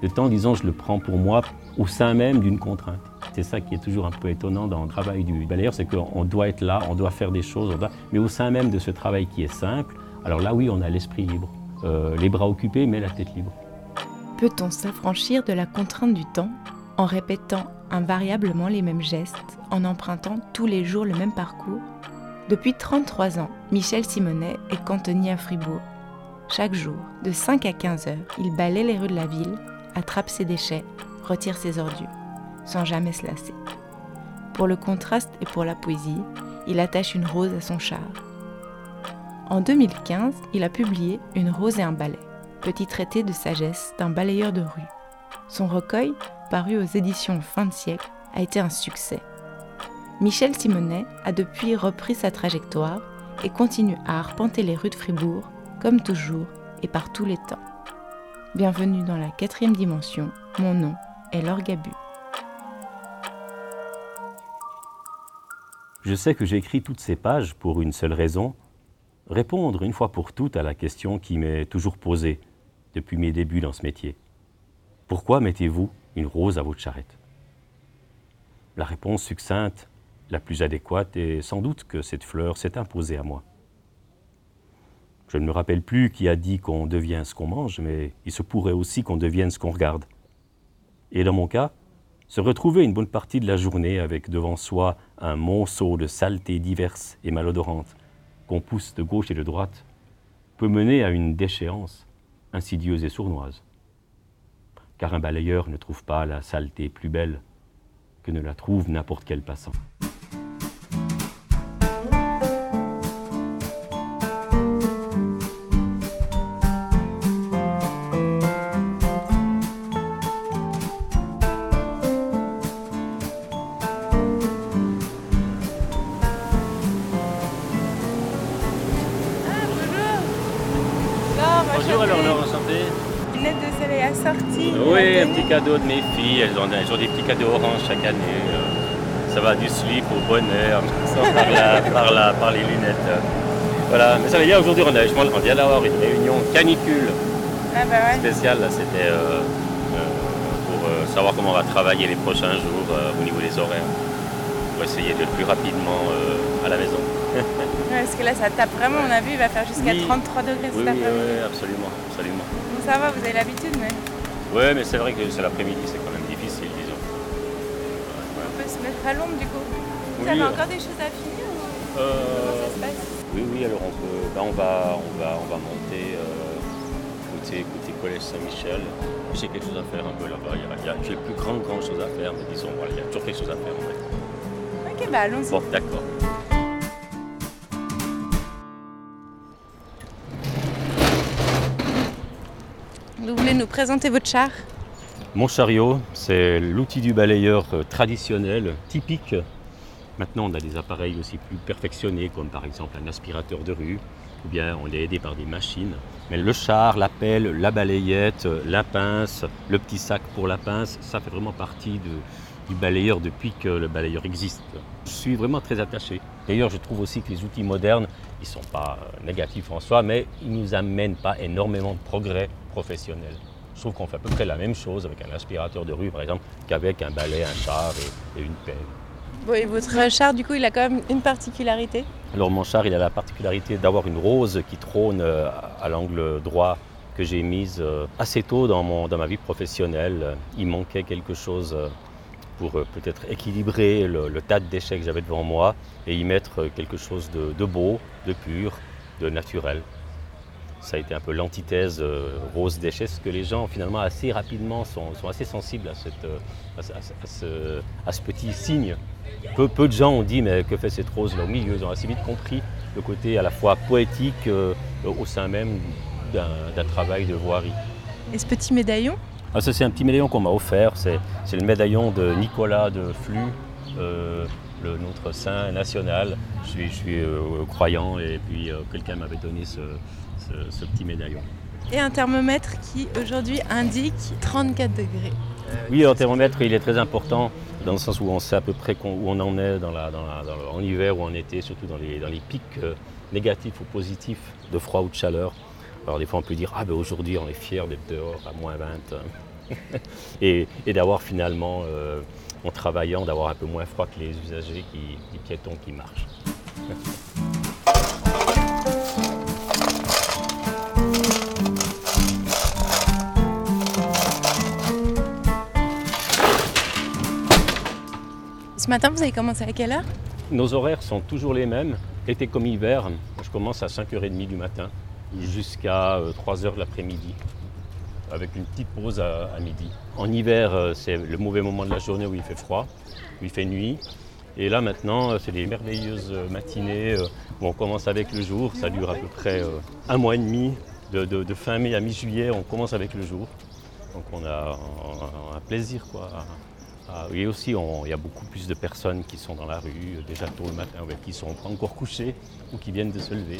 Le temps, disons, je le prends pour moi au sein même d'une contrainte. C'est ça qui est toujours un peu étonnant dans le travail du balayeur, c'est qu'on doit être là, on doit faire des choses, mais au sein même de ce travail qui est simple, alors là oui, on a l'esprit libre, euh, les bras occupés, mais la tête libre. Peut-on s'affranchir de la contrainte du temps en répétant invariablement les mêmes gestes, en empruntant tous les jours le même parcours? Depuis 33 ans, Michel Simonet est cantonnier à Fribourg. Chaque jour, de 5 à 15 heures, il balaie les rues de la ville, attrape ses déchets, retire ses ordures, sans jamais se lasser. Pour le contraste et pour la poésie, il attache une rose à son char. En 2015, il a publié Une rose et un balai, petit traité de sagesse d'un balayeur de rue. Son recueil, paru aux éditions Fin de siècle, a été un succès. Michel Simonet a depuis repris sa trajectoire et continue à arpenter les rues de Fribourg, comme toujours et par tous les temps. Bienvenue dans la quatrième dimension, mon nom est Laure Gabu. Je sais que j'écris toutes ces pages pour une seule raison, répondre une fois pour toutes à la question qui m'est toujours posée depuis mes débuts dans ce métier. Pourquoi mettez-vous une rose à votre charrette? La réponse succincte, la plus adéquate, est sans doute que cette fleur s'est imposée à moi. Je ne me rappelle plus qui a dit qu'on devient ce qu'on mange, mais il se pourrait aussi qu'on devienne ce qu'on regarde. Et dans mon cas, se retrouver une bonne partie de la journée avec devant soi un monceau de saletés diverses et malodorantes, qu'on pousse de gauche et de droite, peut mener à une déchéance insidieuse et sournoise. Car un balayeur ne trouve pas la saleté plus belle que ne la trouve n'importe quel passant. Cadeaux orange chaque année. Euh, ça va du slip au bonheur, par, par, les lunettes. Voilà, mais ça veut dire aujourd'hui, on, on vient d'avoir une réunion canicule ah bah spéciale. C'était euh, euh, pour savoir comment on va travailler les prochains jours au niveau des horaires. Pour essayer d'être plus rapidement à la maison. parce que là, ça tape vraiment. On a vu, il va faire jusqu'à 33 degrés cet après-midi. Oui, absolument, absolument. ça va, vous avez l'habitude, mais. Oui, mais c'est vrai que c'est l'après-midi, c'est quand même à l'ombre du coup. Vous avez encore des choses à finir ou euh, comment ça se passe? Oui, oui, alors on, peut, ben, on, va, on, va, on va monter euh, côté, côté Collège Saint-Michel. J'ai quelque chose à faire un peu là-bas. J'ai plus grand, grand chose à faire, mais disons, voilà, il y a toujours quelque chose à faire en fait. Ok, bah allons-y. Bon, d'accord. Vous voulez nous présenter votre char? Mon chariot, c'est l'outil du balayeur euh, traditionnel, typique. Maintenant, on a des appareils aussi plus perfectionnés, comme par exemple un aspirateur de rue, ou bien on est aidé par des machines. Mais le char, la pelle, la balayette, la pince, le petit sac pour la pince, ça fait vraiment partie du balayeur depuis que le balayeur existe. Je suis vraiment très attaché. D'ailleurs, je trouve aussi que les outils modernes, ils ne sont pas euh, négatifs en soi, mais ils ne nous amènent pas énormément de progrès professionnels. Je trouve qu'on fait à peu près la même chose avec un aspirateur de rue, par exemple, qu'avec un balai, un char et, une pelle. Bon, et votre char, du coup, il a quand même une particularité? Alors, mon char, il a la particularité d'avoir une rose qui trône euh, à l'angle droit que j'ai mise euh, assez tôt dans, mon, dans ma vie professionnelle. Il manquait quelque chose pour euh, peut-être équilibrer le, tas de déchets que j'avais devant moi et y mettre quelque chose de, beau, de pur, de naturel. Ça a été un peu l'antithèse euh, rose déchet, parce que les gens finalement assez rapidement sont, assez sensibles à, ce, petit signe. Peu, peu, de gens ont dit mais que fait cette rose là au milieu Ils ont assez vite compris le côté à la fois poétique au sein même d'un travail de voirie. Et ce petit médaillon ah, ça, c'est un petit médaillon qu'on m'a offert. C'est, le médaillon de Nicolas de Flux, euh, le, notre saint national. Je suis, je suis euh, croyant et puis euh, quelqu'un m'avait donné ce, petit médaillon. Et un thermomètre qui aujourd'hui indique 34 degrés. Oui, le thermomètre, il est très important dans le sens où on sait à peu près où on en est dans la, en hiver ou en été, surtout dans les, dans les pics négatifs ou positifs de froid ou de chaleur. Alors des fois on peut dire ah ben aujourd'hui on est fier d'être dehors à moins 20. et, d'avoir finalement, en travaillant, d'avoir un peu moins froid que les usagers, qui, les piétons qui marchent. Ce matin, vous avez commencé à quelle heure? Nos horaires sont toujours les mêmes, été comme hiver. Je commence à 5h30 du matin jusqu'à 3h euh, de l'après-midi, avec une petite pause à, midi. En hiver, euh, c'est le mauvais moment de la journée où il fait froid, où il fait nuit. Et là maintenant, euh, c'est des merveilleuses matinées où on commence avec le jour. Ça dure à peu près un mois et demi. De, fin mai à mi-juillet, on commence avec le jour. Donc on a, un plaisir quoi, et aussi, il y a beaucoup plus de personnes qui sont dans la rue euh, déjà tôt le matin, qui sont encore couchées ou qui viennent de se lever.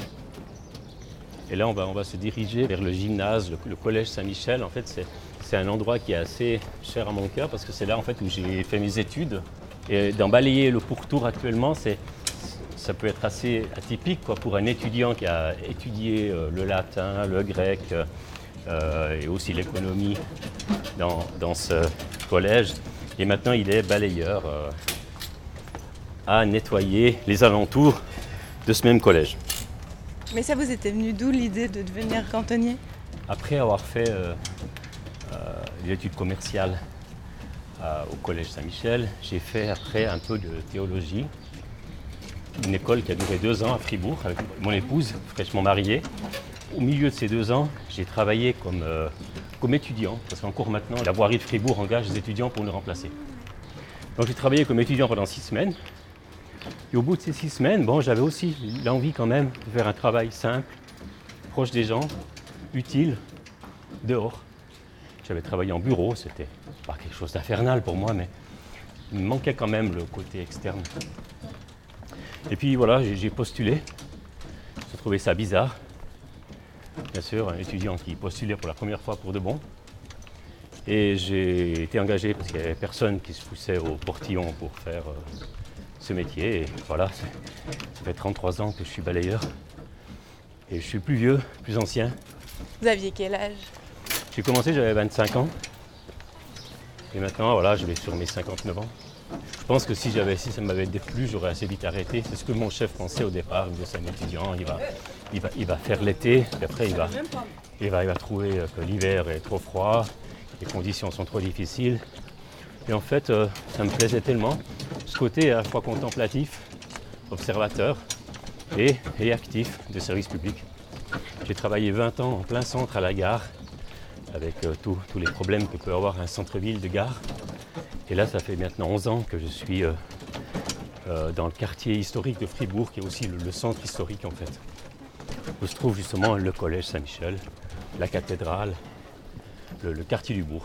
Et là, on va, se diriger vers le gymnase, le, collège Saint-Michel. En fait, c'est un endroit qui est assez cher à mon cœur parce que c'est là en fait, où j'ai fait mes études. Et d'en balayer le pourtour actuellement, ça peut être assez atypique quoi, pour un étudiant qui a étudié euh, le latin, le grec euh, et aussi l'économie dans, dans ce collège. Et maintenant, il est balayeur euh, à nettoyer les alentours de ce même collège. Mais ça vous était venu d'où l'idée de devenir cantonnier? Après avoir fait euh, euh, l'étude commerciale au collège Saint-Michel, j'ai fait après un peu de théologie. Une école qui a duré deux ans à Fribourg avec mon épouse, fraîchement mariée. Au milieu de ces deux ans, j'ai travaillé comme comme étudiant, parce qu'en cours maintenant, la voirie de Fribourg engage des étudiants pour nous remplacer. Donc j'ai travaillé comme étudiant pendant six semaines. Et au bout de ces six semaines, bon, j'avais aussi l'envie quand même de faire un travail simple, proche des gens, utile, dehors. J'avais travaillé en bureau, c'était pas quelque chose d'infernal pour moi, mais il me manquait quand même le côté externe. Et puis voilà, j'ai postulé. J'ai trouvé ça bizarre bien sûr, un étudiant qui postulait pour la première fois pour de bon. Et j'ai été engagé parce qu'il n'y avait personne qui se poussait au portillon pour faire euh, ce métier. Et voilà, ça fait 33 ans que je suis balayeur. Et je suis plus vieux, plus ancien. Vous aviez quel âge? J'ai commencé, j'avais 25 ans. Et maintenant, voilà, je vais sur mes 59 ans. Je pense que si j'avais, si ça m'avait déplu, j'aurais assez vite arrêté. C'est ce que mon chef pensait au départ. Il me disait, c'est un étudiant, il va, il va, faire l'été, puis après il va, il va, trouver que l'hiver est trop froid, les conditions sont trop difficiles. Et en fait, euh, ça me plaisait tellement, ce côté à la fois contemplatif, observateur et, actif de service public. J'ai travaillé 20 ans en plein centre à la gare, avec euh, tous les problèmes que peut avoir un centre-ville de gare. Et là, ça fait maintenant 11 ans que je suis euh, dans le quartier historique de Fribourg, qui est aussi le centre historique en fait où se trouve justement le collège Saint-Michel, la cathédrale, le, quartier du bourg.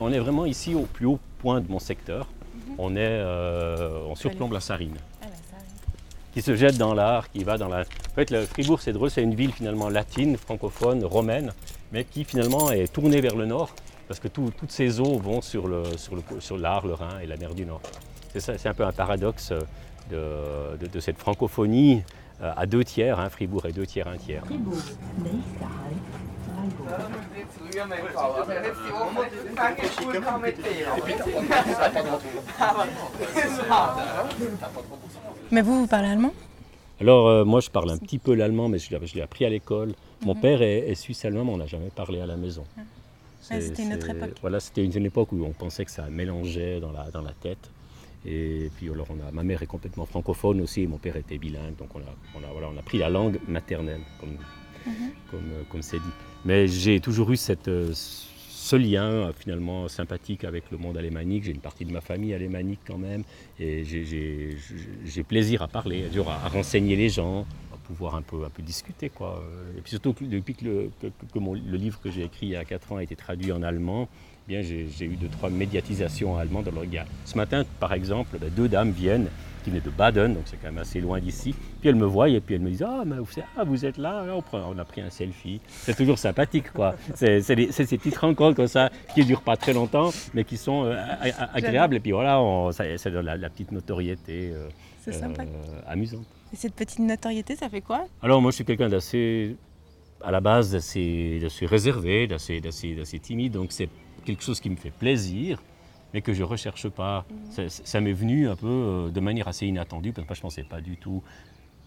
On est vraiment ici au plus haut point de mon secteur. Mhm. On est, euh, on surplombe la Sarine, ah, qui se jette dans l'art, qui va dans la. En fait, le Fribourg, c'est drôle, c'est une ville finalement latine, francophone, romaine, mais qui finalement est tournée vers le nord, parce que toutes ces eaux vont sur le, sur le, sur l'Ar, le Rhin et la mer du Nord. C'est, c'est un peu un paradoxe euh, de, cette francophonie euh, à deux tiers, hein, Fribourg et deux tiers, un tiers. Mais vous, vous parlez allemand? Alors, euh, moi, je parle un petit peu l'allemand, mais je, l'ai appris à l'école. Mon mhm. père est, suisse-allemand, mais on n'a jamais parlé à la maison. Ah. c'était une autre époque. Voilà, c'était une, époque où on pensait que ça mélangeait dans la, dans la tête. Et puis alors on a, ma mère est complètement francophone aussi, et mon père était bilingue, donc on a, voilà, on a pris la langue maternelle, comme mhm. euh, comme c'est dit. Mais j'ai toujours eu cette, euh, ce lien euh, finalement sympathique avec le monde alémanique. J'ai une partie de ma famille alémanique quand même, et j'ai plaisir à parler, à, renseigner les gens, à pouvoir un peu, un peu discuter. Quoi. Et puis surtout depuis que, le, que, le livre que j'ai écrit il y a 4 ans a été traduit en allemand, bien j'ai eu deux, trois médiatisations allemandes. Alors, il ce matin, par exemple, ben, deux dames viennent, qui venaient de Baden, donc c'est quand même assez loin d'ici. Puis elles me voient et puis elles me disent Ah, mais vous, ah, vous êtes là, on, a pris un selfie. C'est toujours sympathique, quoi. C'est ces petites rencontres comme ça qui ne durent pas très longtemps, mais qui sont euh, agréables. Et puis voilà, c'est la, la, petite notoriété euh, euh, amusante. Et cette petite notoriété, ça fait quoi? Alors, moi, je suis quelqu'un d'assez à la base d'assez réservé, d'assez timide, donc c'est quelque chose qui me fait plaisir, mais que je ne recherche pas. Mhm. Ça, m'est venu un peu euh, de manière assez inattendue, parce que je ne pensais pas du tout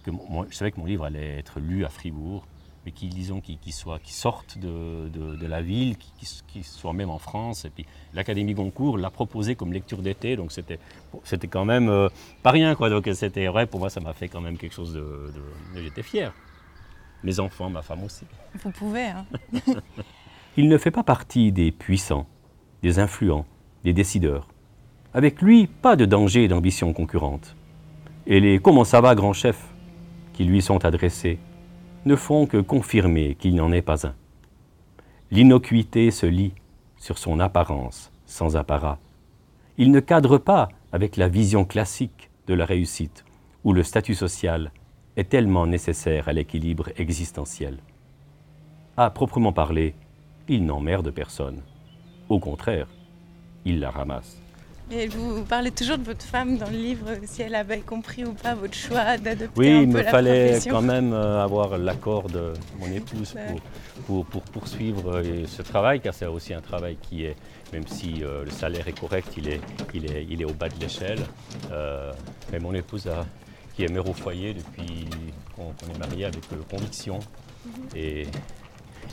que moi, je savais que mon livre allait être lu à Fribourg, mais qui, disons, soit, qui sorte de, de, la ville, qui, qui, soit même en France. Et puis l'Académie Goncourt l'a proposé comme lecture d'été, donc c'était, c'était quand même euh, pas rien, quoi. Donc c'était vrai, pour moi, ça m'a fait quand même quelque chose de. de... J'étais fier. Mes enfants, ma femme aussi. Vous pouvez, hein. Il ne fait pas partie des puissants, des influents, des décideurs. Avec lui, pas de danger d'ambition concurrente. Et les Comment ça va, grand chef qui lui sont adressés ne font que confirmer qu'il n'en est pas un. L'innocuité se lie sur son apparence, sans apparat. Il ne cadre pas avec la vision classique de la réussite, où le statut social est tellement nécessaire à l'équilibre existentiel. À proprement parler, il n'emmerde personne. Au contraire, il la ramasse. Et vous parlez toujours de votre femme dans le livre, si elle avait compris ou pas votre choix d'adopter oui, un il me fallait quand même euh, avoir l'accord de mon épouse pour, pour, poursuivre euh, ce travail, car c'est aussi un travail qui est, même si euh, le salaire est correct, il est, il est, il est au bas de l'échelle. mais mon épouse, a, qui est mère au foyer depuis qu'on est marié avec conviction, mhm. et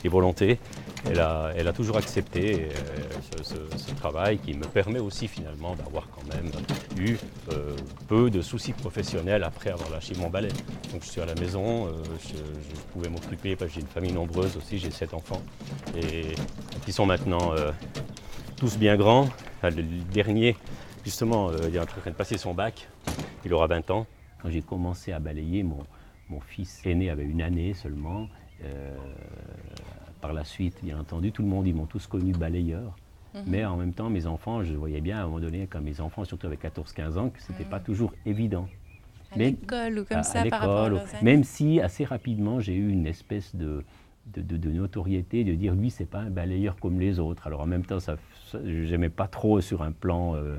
et volonté. Elle a, toujours accepté euh, ce, travail qui me permet aussi finalement d'avoir quand même eu euh, peu de soucis professionnels après avoir lâché mon balai. Donc je suis à la maison, euh, je, pouvais m'occuper parce que j'ai une famille nombreuse aussi, j'ai sept enfants et qui sont maintenant tous bien grands. Le dernier, justement, il est en train de passer son bac, il aura 20 ans. Quand j'ai commencé à balayer, mon, fils aîné avait une année seulement. Par la suite, bien entendu, tout le monde, ils m'ont tous connu balayeur. Mhm. Mais en même temps, mes enfants, je voyais bien à un moment donné, comme mes enfants, surtout avec 14-15 ans, que ce n'était pas mhm. toujours évident. À l'école ou comme ça, par rapport à Même si, assez rapidement, j'ai eu une espèce de, de, notoriété, de dire, lui, c'est pas un balayeur comme les autres. Alors en même temps, ça, j'aimais pas trop sur un plan... Euh,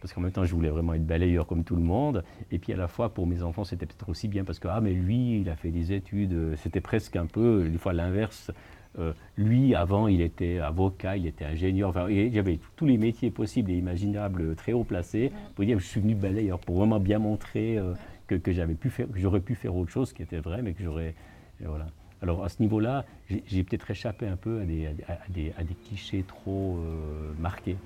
parce qu'en même temps, je voulais vraiment être balayeur comme tout le monde. Et puis à la fois, pour mes enfants, c'était peut-être aussi bien parce que, ah, mais lui, il a fait des études. C'était presque un peu, une fois l'inverse. Euh, lui, avant, il était avocat, il était ingénieur. Enfin, j'avais tous les métiers possibles et imaginables très haut placés. Pour dire, je suis venu balayeur pour vraiment bien montrer euh, que, que j'avais pu faire, j'aurais pu faire autre chose qui était vrai, mais que j'aurais, voilà. Alors à ce niveau-là, j'ai peut-être échappé un peu à des, à des, à des clichés trop euh, marqués.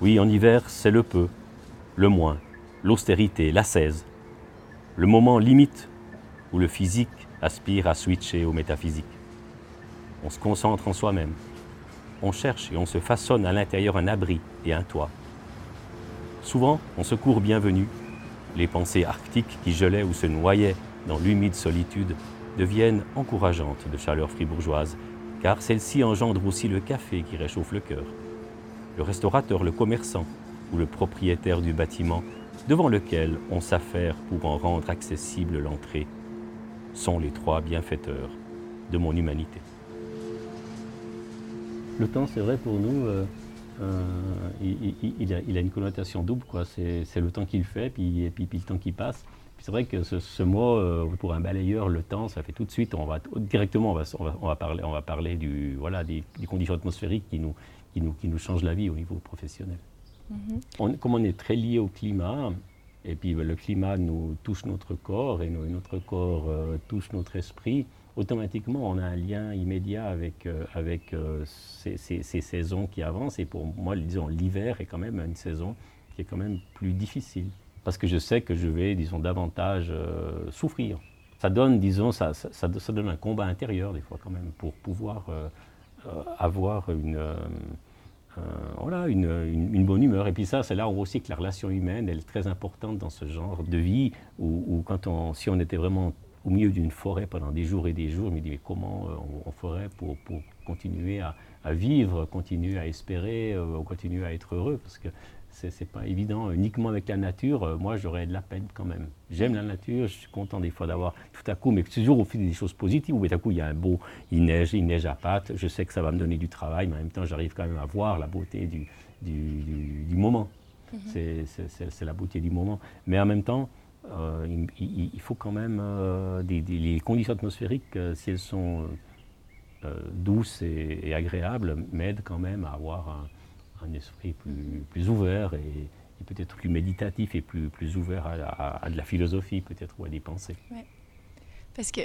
Oui, en hiver, c'est le peu, le moins, l'austérité, l'ascèse, le moment limite où le physique aspire à switcher au métaphysique. On se concentre en soi-même. On cherche et on se façonne à l'intérieur un abri et un toit. Souvent, on se court bienvenu. Les pensées arctiques qui gelaient ou se noyaient dans l'humide solitude deviennent encourageantes de chaleur fribourgeoise, car celles-ci engendrent aussi le café qui réchauffe le cœur le restaurateur, le commerçant ou le propriétaire du bâtiment devant lequel on s'affaire pour en rendre accessible l'entrée sont les trois bienfaiteurs de mon humanité. Le temps, c'est vrai pour nous, euh, euh, il, a, une connotation double. C'est, le temps qu'il fait, puis, et puis, le temps qui passe. c'est vrai que ce, mot, euh, pour un balayeur, le temps, ça fait tout de suite, on va, directement, on va, on va, parler, on va parler du, voilà, des, des conditions atmosphériques qui nous, qui nous, qui nous change la vie au niveau professionnel. Mhm. comme on est très lié au climat, et puis le climat nous touche notre corps et notre corps euh, touche notre esprit, automatiquement on a un lien immédiat avec, euh, euh, ces, saisons qui avancent. Et pour moi, disons, l'hiver est quand même une saison qui est quand même plus difficile. Parce que je sais que je vais, disons, davantage souffrir. Ça donne, disons, donne un combat intérieur des fois quand même pour pouvoir avoir une voilà, une, bonne humeur. Et puis ça, c'est là où aussi que la relation humaine, elle est très importante dans ce genre de vie, où, quand on, si on était vraiment au milieu d'une forêt pendant des jours et des jours, je me dis mais comment euh, on, ferait pour, pour continuer à, à, vivre, continuer à espérer, euh, continuer à être heureux, parce que c'est pas évident. Uniquement avec la nature, euh, moi j'aurais de la peine quand même. J'aime la nature, je suis content des fois d'avoir tout à coup, mais toujours au fil des choses positives, où tout à coup il y a un beau, il neige, il neige à pâte, je sais que ça va me donner du travail, mais en même temps j'arrive quand même à voir la beauté du, du, moment. Mhm. C'est la beauté du moment. Mais en même temps, il, faut quand même des, les conditions atmosphériques, si elles sont douces et, agréables, m'aident quand même à avoir un, esprit plus, plus ouvert et, peut-être plus méditatif et plus, plus ouvert à, de la philosophie peut-être ou à des pensées. Parce que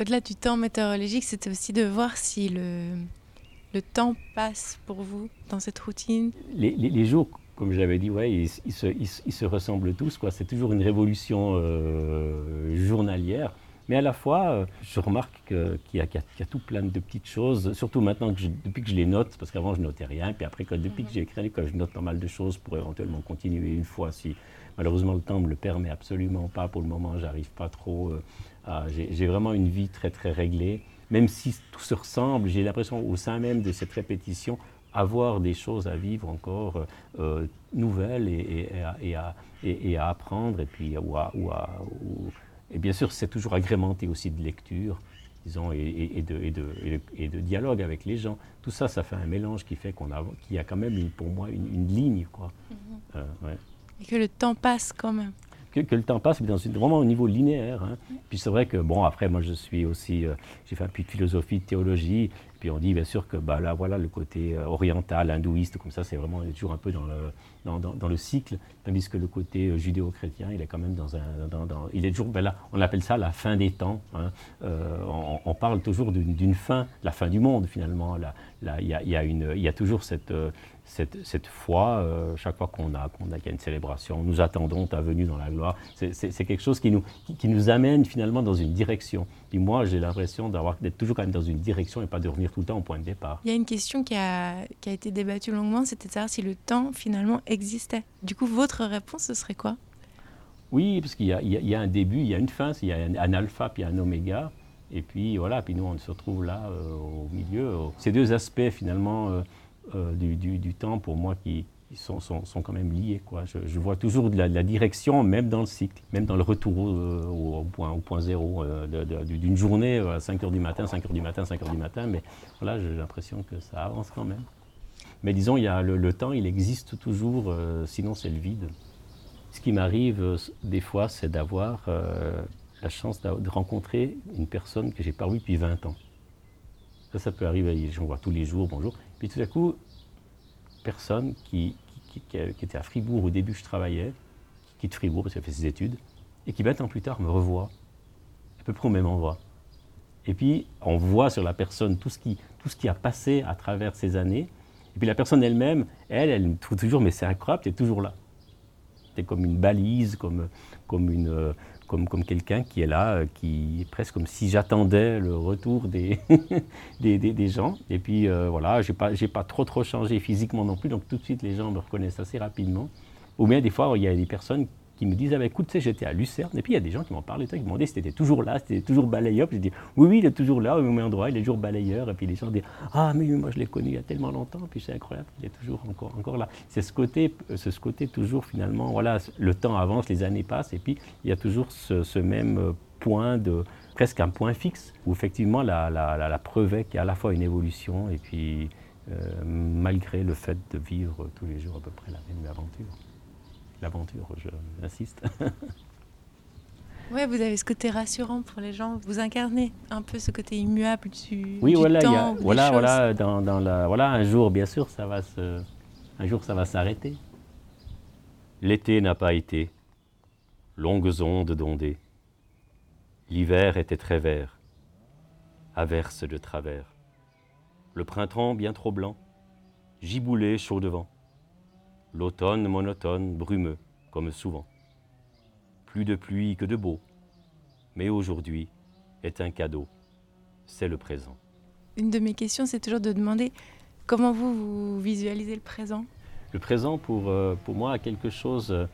au-delà du temps météorologique, c'était aussi de voir si le, le temps passe pour vous dans cette routine. Les, les, jours, comme j'avais dit, ouais, ils, se, ils, se, ressemblent tous. C'est toujours une révolution euh, journalière. Mais à la fois, euh, je remarque qu'il y, y, a tout plein de petites choses, surtout maintenant, que depuis que je les note, parce qu'avant je notais rien, puis après, depuis que j'ai écrit, que je note pas mal de choses pour éventuellement continuer une fois, si malheureusement le temps me le permet absolument pas pour le moment, j'arrive pas trop. Euh, j'ai vraiment une vie très très réglée, même si tout se ressemble, j'ai l'impression au sein même de cette répétition, avoir des choses à vivre encore euh, nouvelles et, et, à, et, à, apprendre, et puis ou à, ou à et bien sûr, c'est toujours agrémenté aussi de lecture, disons, et, de, et, de, dialogue avec les gens. Tout ça, ça fait un mélange qui fait qu'on a, qu'il y a quand même, pour moi, une, ligne, quoi. Mhm. Euh, et que le temps passe quand même. Que, le temps passe, mais dans une, vraiment au niveau linéaire. Hein. Puis c'est vrai que, bon, après, moi, je suis aussi, euh, j'ai fait un peu de philosophie, de théologie, puis on dit bien sûr que bah, là, voilà, le côté euh, oriental, hindouiste, comme ça, c'est vraiment toujours un peu dans le, dans, le cycle, tandis que le côté euh, judéo-chrétien, il est quand même dans un... Il est toujours, ben là, on appelle ça la fin des temps. Hein. Euh, on, parle toujours d'une fin, la fin du monde finalement. Il y, a, y, a toujours cette, cette foi, euh, chaque fois qu'on a, qu'on a, qu'il y a une célébration, nous attendons ta venue dans la gloire. C'est quelque chose qui nous, qui, nous amène finalement dans une direction. Et moi, j'ai l'impression d'être toujours quand même dans une direction et pas de revenir tout le temps au point de départ. Il y a une question qui a, qui a été débattue longuement, c'était de savoir si le temps finalement Du coup, votre réponse, ce serait quoi? Oui, parce qu'il y, a un début, il y a une fin, il y a un, alpha puis un oméga. Et puis voilà, puis nous on se retrouve là euh, au milieu. Ces deux aspects finalement euh, euh, du, temps pour moi qui, sont, sont, sont, quand même liés. Je, vois toujours de la, direction, même dans le cycle, même dans le retour au, point, zéro d'une journée à 5 h du matin, 5 h du matin, 5 h du matin. Mais voilà, j'ai l'impression que ça avance quand même. Mais disons, il y a le, temps, il existe toujours, sinon c'est le vide. Ce qui m'arrive des fois, c'est d'avoir la chance de rencontrer une personne que j'ai pas vue depuis 20 ans. Ça, ça peut arriver, j'en vois tous les jours, bonjour. Puis tout à coup, personne qui, était à Fribourg au début je travaillais, qui quitte Fribourg parce qu'elle fait ses études, et qui 20 ans plus tard me revoit, à peu près au même endroit. Et puis on voit sur la personne tout ce qui a passé à travers ces années. Et puis la personne elle-même, elle, elle me trouve toujours, mais c'est incroyable, tu es toujours là. Tu es comme une balise, comme, comme une, comme, comme quelqu'un qui est là, qui est presque comme si j'attendais le retour des, des, des, gens. Et puis euh, voilà, je n'ai pas, pas trop trop changé physiquement non plus, donc tout de suite les gens me reconnaissent assez rapidement. Ou bien des fois, il y a des personnes qui me disent ah ben, écoute, tu sais, j'étais à Lucerne. Et puis il y a des gens qui m'en parlent, qui me demandaient si c'était toujours là, si c'était toujours balayeur. Puis je dis oui, oui, il est toujours là, au même endroit, il est toujours balayeur. Et puis les gens disent ah, mais moi je l'ai connu il y a tellement longtemps, puis c'est incroyable, il est toujours encore, encore là. C'est ce côté, ce côté toujours finalement, voilà, le temps avance, les années passent, et puis il y a toujours ce, même point de presque un point fixe où effectivement la, la, la, preuve est qu'il y a à la fois une évolution et puis euh, malgré le fait de vivre tous les jours à peu près la même aventure l'aventure, j'insiste. Oui, vous avez ce côté rassurant pour les gens. Vous incarnez un peu ce côté immuable du, oui, du voilà, temps. Voilà, voilà, dans, dans, la, voilà, un jour, bien sûr, ça va se, un jour, ça va s'arrêter. L'été n'a pas été. Longues ondes d'ondées. L'hiver était très vert. Averse de travers. Le printemps bien trop blanc. Giboulé chaud devant l'automne monotone, brumeux, comme souvent. Plus de pluie que de beau, mais aujourd'hui est un cadeau, c'est le présent. Une de mes questions, c'est toujours de demander comment vous, vous visualisez le présent Le présent, pour, euh, pour moi, a quelque chose euh,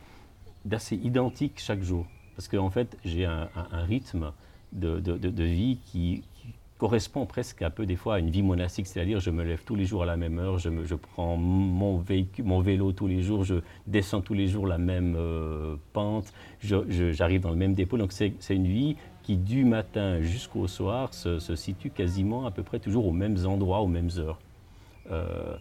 d'assez identique chaque jour. Parce qu'en fait, j'ai un, rythme de, de, de, vie qui, correspond presque un peu des fois à une vie monastique, c'est-à-dire je me lève tous les jours à la même heure, je, me, je prends mon, véhicule, mon vélo tous les jours, je descends tous les jours la même euh, pente, j'arrive dans le même dépôt. Donc c'est une vie qui du matin jusqu'au soir se, situe quasiment à peu près toujours aux mêmes endroits, aux mêmes heures. Euh,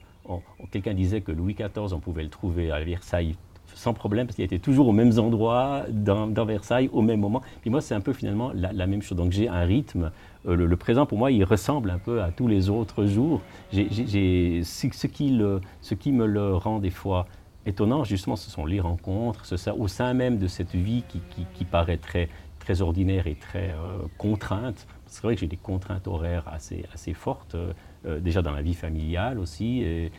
Quelqu'un disait que Louis XIV, on pouvait le trouver à Versailles sans problème, parce qu'il était toujours aux mêmes endroits, dans, Versailles, au même moment. Puis moi, c'est un peu finalement la, même chose. Donc j'ai un rythme. Euh, le, présent, pour moi, il ressemble un peu à tous les autres jours. ce, qui me le rend des fois étonnant, justement, ce sont les rencontres, au sein même de cette vie qui, paraît très, ordinaire et très euh, contrainte. C'est vrai que j'ai des contraintes horaires assez, fortes, euh, déjà dans la vie familiale aussi. Et,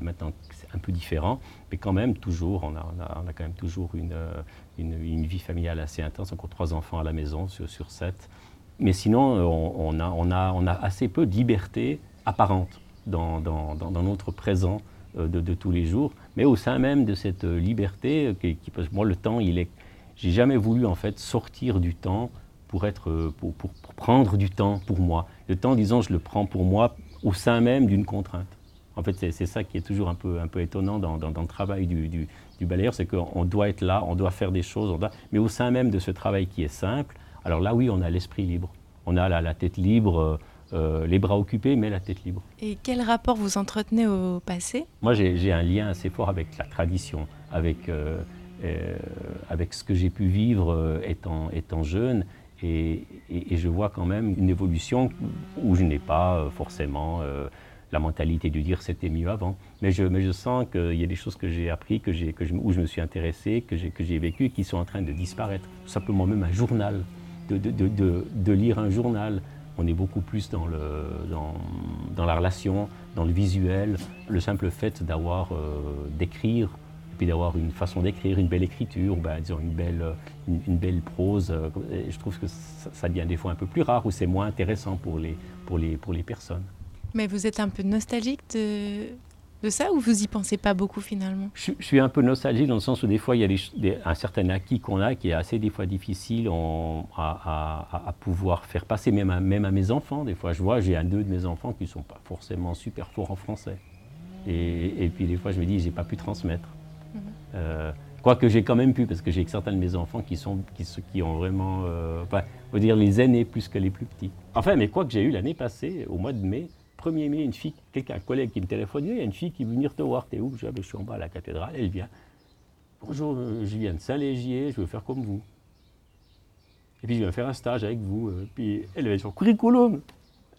maintenant, c'est un peu différent, mais quand même, toujours, on a, quand même toujours une, vie familiale assez intense, encore trois enfants à la maison sur sept. Mais sinon, on, a, on, a, assez peu de liberté apparente dans, notre présent euh, de, tous les jours, mais au sein même de cette euh, liberté, euh, qui, moi le temps, il est, j'ai jamais voulu sortir du temps pour être, pour, prendre du temps pour moi. Le temps, disons, je le prends pour moi au sein même d'une contrainte. En fait, c'est ça qui est toujours un peu, étonnant dans, le travail du, du, balayeur, c'est qu'on doit être là, on doit faire des choses, mais au sein même de ce travail qui est simple, alors là, oui, on a l'esprit libre. On a la, la tête libre, euh, les bras occupés, mais la tête libre. Et quel rapport vous entretenez au passé? Moi, j'ai un lien assez fort avec la tradition, avec, euh, euh, avec ce que j'ai pu vivre étant, étant jeune. Et, je vois quand même une évolution où je n'ai pas forcément la mentalité de dire c'était mieux avant. Mais je, mais je sens qu'il y a des choses que j'ai appris, que que je, où je me suis intéressé, que j'ai vécu, qui sont en train de disparaître. Tout simplement même un journal, de, de, de, lire un journal, on est beaucoup plus dans, le, dans, la relation, dans le visuel. Le simple fait d'avoir, euh, d'écrire, et puis d'avoir une façon d'écrire, une belle écriture, ben, disons une belle, une, belle prose, euh, je trouve que ça, devient des fois un peu plus rare ou c'est moins intéressant pour les, pour, les, pour les personnes. Mais vous êtes un peu nostalgique de, de ça ou vous y pensez pas beaucoup finalement? Je, suis un peu nostalgique dans le sens où des fois il y a un certain acquis qu'on a qui est assez des fois difficile à, pouvoir faire passer même à, même à mes enfants. Des fois je vois j'ai un deux de mes enfants qui sont pas forcément super forts en français et, puis des fois je me dis j'ai pas pu transmettre. Mhm. Euh, quoique j'ai quand même pu parce que j'ai certains de mes enfants qui sont qui, qui ont vraiment, euh, enfin, on dire les aînés plus que les plus petits. Enfin mais quoi que j'ai eu l'année passée au mois de mai 1er mai, une fille, quelqu'un, un collègue qui me téléphone, il y a une fille qui veut venir te voir, t'es où? Je, ah, ben, je suis en bas à la cathédrale, elle vient. Bonjour, euh, je viens de Saint-Légier, je veux faire comme vous. Et puis je viens faire un stage avec vous. Euh, puis elle avait son curriculum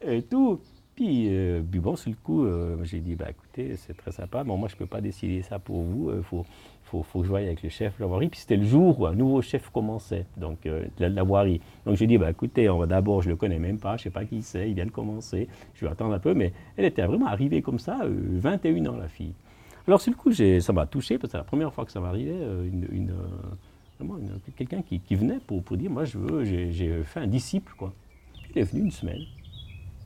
et tout. Puis, euh, bon, sur le coup, j'ai dit, bah, écoutez, c'est très sympa, mais moi je ne peux pas décider ça pour vous. Faut, faut, faut, que je voie avec le chef de la voirie. Puis c'était le jour où un nouveau chef commençait, donc euh, de la, voirie. Donc j'ai dit, bah, écoutez, on va d'abord, je ne le connais même pas, je ne sais pas qui c'est, il vient de commencer, je vais attendre un peu, mais elle était vraiment arrivée comme ça, 21 euh, ans la fille. Alors sur le coup, ça m'a touché, parce que c'est la première fois que ça m'arrivait, euh, une, une, quelqu'un qui, qui, venait pour, pour dire, moi je veux, j'ai fait un disciple, quoi. Puis il est venu une semaine.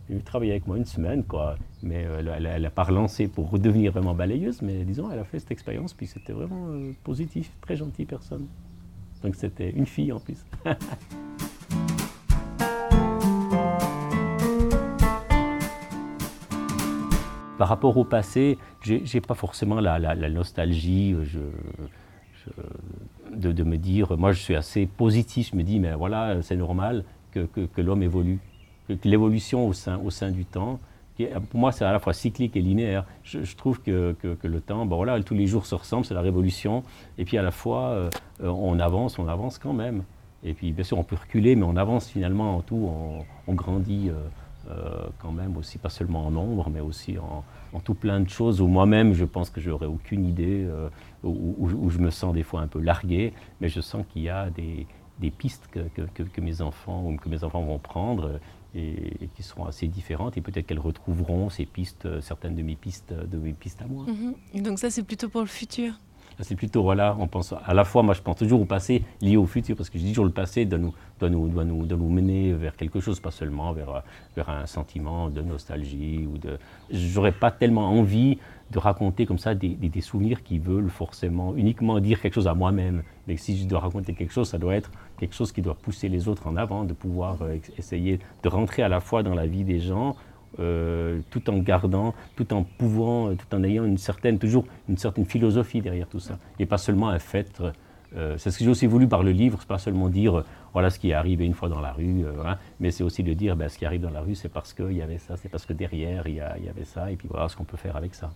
Elle a travaillé avec moi une semaine, quoi. Mais euh, elle n'a pas relancé pour redevenir vraiment balayeuse, mais disons, elle a fait cette expérience, puis c'était vraiment euh, positif, très gentille personne. Donc c'était une fille en plus. Par rapport au passé, j'ai pas forcément la, nostalgie euh, de, me dire, moi je suis assez positif, je me dis, mais voilà, c'est normal que l'homme évolue l'évolution au sein, au sein du temps, pour moi c'est à la fois cyclique et linéaire. Je, trouve que, que, le temps, bon voilà, tous les jours se ressemblent, c'est la révolution, et puis à la fois euh, on avance, on avance quand même. Et puis bien sûr on peut reculer, mais on avance finalement en tout, on, grandit euh, euh, quand même aussi, pas seulement en nombre, mais aussi en, en tout plein de choses où moi-même je pense que j'aurais aucune idée, où, où, je me sens des fois un peu largué, mais je sens qu'il y a des, des pistes que, que, mes enfants ou que mes enfants vont prendre et, qui seront assez différentes et peut-être qu'elles retrouveront ces pistes, euh, certaines de mes pistes, de mes pistes à moi. Mhm. Donc ça c'est plutôt pour le futur. C'est plutôt, voilà, on pense à la fois, moi je pense toujours au passé lié au futur, parce que je dis toujours le passé doit nous, doit nous, doit nous, doit nous mener vers quelque chose, pas seulement vers, vers un sentiment de nostalgie ou de. J'aurais pas tellement envie de raconter comme ça des, des, souvenirs qui veulent forcément uniquement dire quelque chose à moi-même. Mais si je dois raconter quelque chose, ça doit être quelque chose qui doit pousser les autres en avant, de pouvoir euh, essayer de rentrer à la fois dans la vie des gens, euh, tout en gardant, tout en pouvant, euh, tout en ayant une certaine, toujours une certaine philosophie derrière tout ça. Et pas seulement un fait. c'est ce que j'ai aussi voulu par le livre, c'est pas seulement dire voilà ce qui est arrivé une fois dans la rue, mais c'est aussi de dire ben, ce qui arrive dans la rue, c'est parce qu'il y avait ça, c'est parce que derrière il y, avait ça, et puis voilà ce qu'on peut faire avec ça.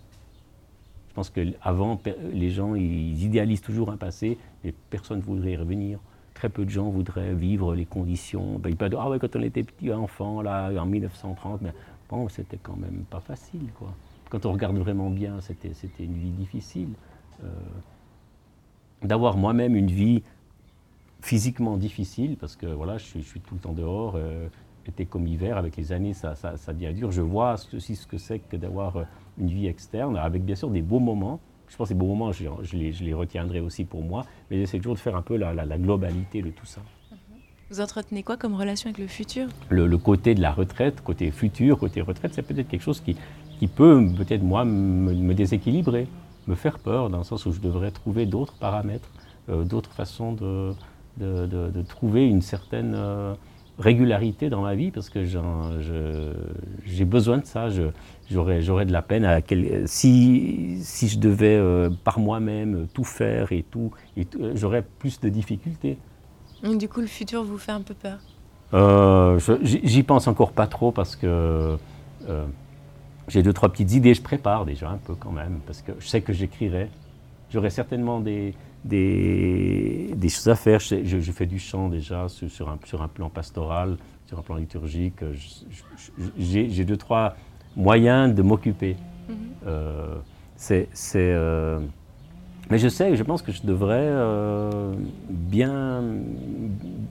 Je pense qu'avant, les gens, ils idéalisent toujours un passé, mais personne ne voudrait y revenir. Très peu de gens voudraient vivre les conditions. Ben, ils peuvent dire, ah ouais, quand on était petit enfant, là, en 1930, mais bon, c'était quand même pas facile, quoi. Quand on regarde vraiment bien, c'était une vie difficile. Euh, d'avoir moi-même une vie physiquement difficile, parce que voilà, je suis, tout le temps dehors, euh, été comme hiver, avec les années, ça, ça, devient dur. Je vois aussi ce que c'est que d'avoir euh, une vie externe, avec bien sûr des beaux moments. Je pense que ces beaux moments, je, les, je les, retiendrai aussi pour moi, mais j'essaie toujours de faire un peu la, la, globalité de tout ça. Vous entretenez quoi comme relation avec le futur? Le, côté de la retraite, côté futur, côté retraite, c'est peut-être quelque chose qui, qui peut peut-être moi me, déséquilibrer, me faire peur, dans le sens où je devrais trouver d'autres paramètres, euh, d'autres façons de, de, trouver une certaine euh, régularité dans ma vie, parce que j'ai besoin de ça. J'aurais de la peine à si, si je devais euh, par moi-même tout faire et tout, j'aurais plus de difficultés. Du coup, le futur vous fait un peu peur euh, J'y pense encore pas trop parce que j'ai deux, trois petites idées. Je prépare déjà un peu quand même, parce que je sais que j'écrirai. J'aurai certainement des, des, des, choses à faire. Je, je, fais du chant déjà sur, sur, un, sur, un, plan pastoral, sur un plan liturgique. J'ai deux, trois moyens de m'occuper. Euh, c'est, euh, mais je sais, je pense que je devrais euh, bien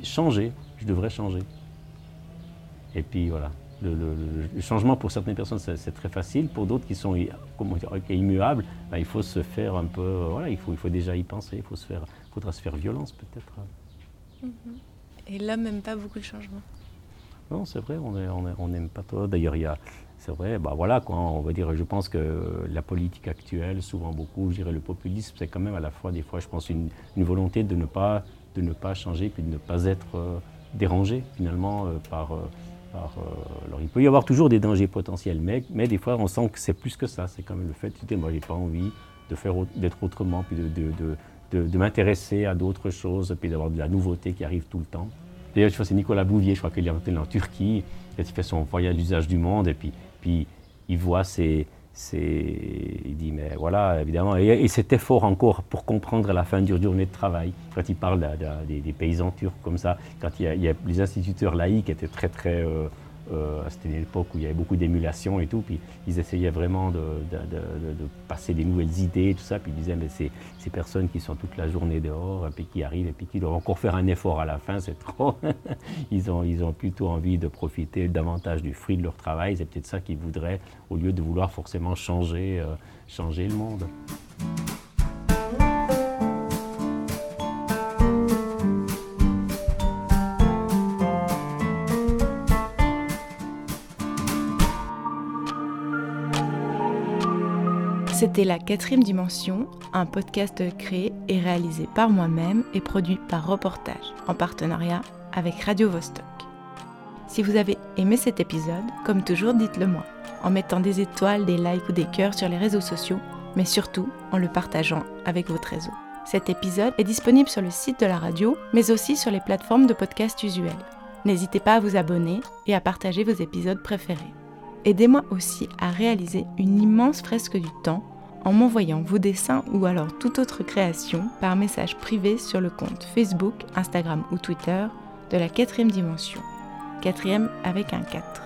changer. Je devrais changer. Et puis voilà le, changement pour certaines personnes c'est très facile, pour d'autres qui sont comment dire, immuables, ben, il faut se faire un peu, voilà, il faut, il faut déjà y penser, il faut se faire, faudra se faire violence peut-être. Mm-hmm. Et l'homme n'aime pas beaucoup le changement. Non, c'est vrai, on n'aime pas trop. D'ailleurs, il y a, c'est vrai, bah voilà, quoi, on va dire, je pense que la politique actuelle, souvent beaucoup, je dirais le populisme, c'est quand même à la fois, des fois, je pense, une, volonté de ne pas, de ne pas changer, puis de ne pas être euh, dérangé finalement euh, par euh, alors, il peut y avoir toujours des dangers potentiels, mais, mais des fois, on sent que c'est plus que ça. C'est comme le fait de dire, moi, j'ai pas envie de faire d'être autrement, puis de, de, de, m'intéresser à d'autres choses, puis d'avoir de la nouveauté qui arrive tout le temps. D'ailleurs, je crois c'est Nicolas Bouvier, je crois qu'il est en Turquie, il fait son voyage d'usage du monde, et puis, puis il voit ces, il dit, mais voilà, évidemment, et, cet effort encore pour comprendre la fin d'une journée de travail, quand il parle des, paysans turcs comme ça, quand il y a, les instituteurs laïcs étaient très, très, euh, c'était une époque où il y avait beaucoup d'émulation et tout, puis ils essayaient vraiment de, passer des nouvelles idées, tout ça, puis ils disaient, mais ces, ces personnes qui sont toute la journée dehors, et puis qui arrivent, et puis qui doivent encore faire un effort à la fin, c'est trop. ils, ont, ils ont plutôt envie de profiter davantage du fruit de leur travail, c'est peut-être ça qu'ils voudraient, au lieu de vouloir forcément changer, euh, changer le monde. C'était La Quatrième Dimension, un podcast créé et réalisé par moi-même et produit par Reportage en partenariat avec Radio Vostok. Si vous avez aimé cet épisode, comme toujours, dites-le moi en mettant des étoiles, des likes ou des cœurs sur les réseaux sociaux, mais surtout en le partageant avec votre réseau. Cet épisode est disponible sur le site de la radio, mais aussi sur les plateformes de podcast usuelles. N'hésitez pas à vous abonner et à partager vos épisodes préférés. Aidez-moi aussi à réaliser une immense fresque du temps en m'envoyant vos dessins ou alors toute autre création par message privé sur le compte Facebook, Instagram ou Twitter de la quatrième dimension. Quatrième avec un 4.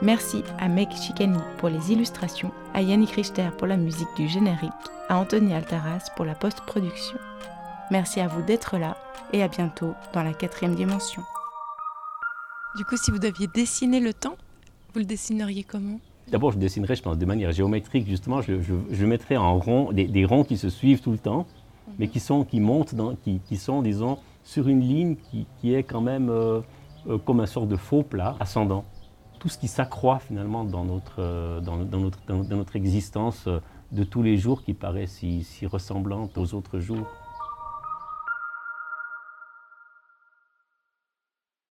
Merci à Meg Chicani pour les illustrations, à Yannick Richter pour la musique du générique, à Anthony Altaras pour la post-production. Merci à vous d'être là et à bientôt dans la quatrième dimension. Du coup, si vous deviez dessiner le temps, vous le dessineriez comment? D'abord, je dessinerais, je pense, de manière géométrique, justement. Je, je, mettrais en rond des, ronds qui se suivent tout le temps, mais qui, sont, qui montent, dans, qui, qui, sont, disons, sur une ligne qui, qui est quand même euh, euh, comme un sort de faux plat ascendant. Tout ce qui s'accroît finalement dans notre, euh, dans, dans, notre, dans, notre existence de tous les jours qui paraît si, si ressemblante aux autres jours.